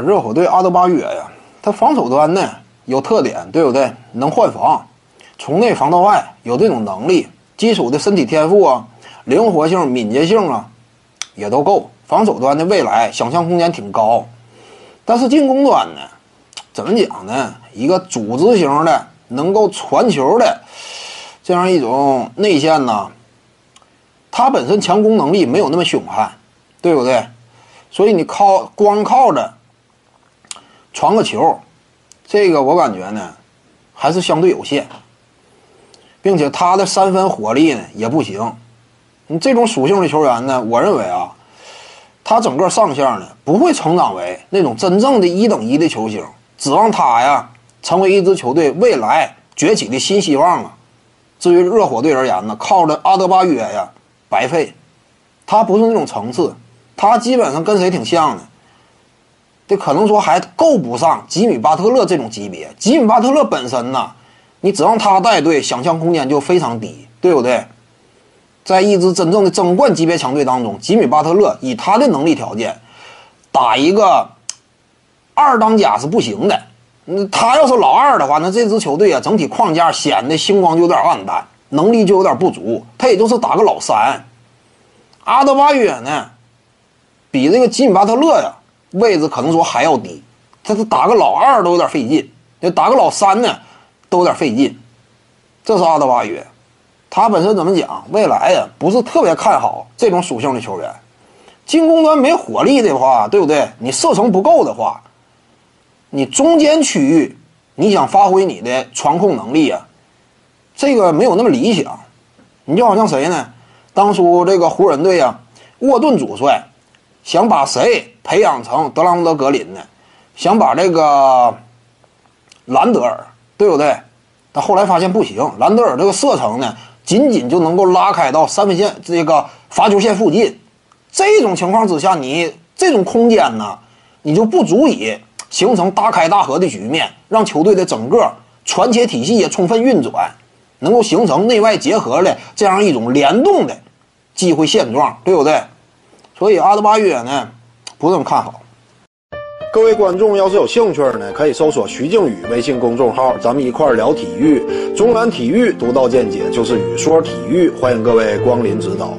热火队阿德巴约呀，他防守端呢有特点，对不对？能换防，从内防到外有这种能力，基础的身体天赋啊，灵活性、敏捷性啊，也都够。防守端的未来想象空间挺高，但是进攻端呢，怎么讲呢？一个组织型的、能够传球的这样一种内线呢，他本身强攻能力没有那么凶悍，对不对？所以你靠光靠着。传个球，这个我感觉呢，还是相对有限，并且他的三分火力呢也不行。你这种属性的球员呢，我认为啊，他整个上限呢不会成长为那种真正的一等一的球星。指望他呀成为一支球队未来崛起的新希望啊。至于热火队而言呢，靠着阿德巴约呀白费，他不是那种层次，他基本上跟谁挺像的。这可能说还够不上吉米巴特勒这种级别。吉米巴特勒本身呢，你指望他带队，想象空间就非常低，对不对？在一支真正的争冠级别强队当中，吉米巴特勒以他的能力条件，打一个二当家是不行的。那他要是老二的话，那这支球队啊，整体框架显得星光就有点暗淡，能力就有点不足。他也就是打个老三。阿德巴约呢，比这个吉米巴特勒呀。位置可能说还要低，这是打个老二都有点费劲，就打个老三呢，都有点费劲。这是阿德巴约，他本身怎么讲？未来呀，不是特别看好这种属性的球员。进攻端没火力的话，对不对？你射程不够的话，你中间区域你想发挥你的传控能力啊，这个没有那么理想。你就好像谁呢？当初这个湖人队呀，沃顿主帅。想把谁培养成德拉蒙德格林呢？想把这个兰德尔，对不对？但后来发现不行，兰德尔这个射程呢，仅仅就能够拉开到三分线这个罚球线附近。这种情况之下，你这种空间呢，你就不足以形成大开大合的局面，让球队的整个传切体系也充分运转，能够形成内外结合的这样一种联动的机会现状，对不对？所以阿德巴约呢，不怎么看好。各位观众要是有兴趣呢，可以搜索徐静宇微信公众号，咱们一块聊体育。中南体育独到见解就是语说体育，欢迎各位光临指导。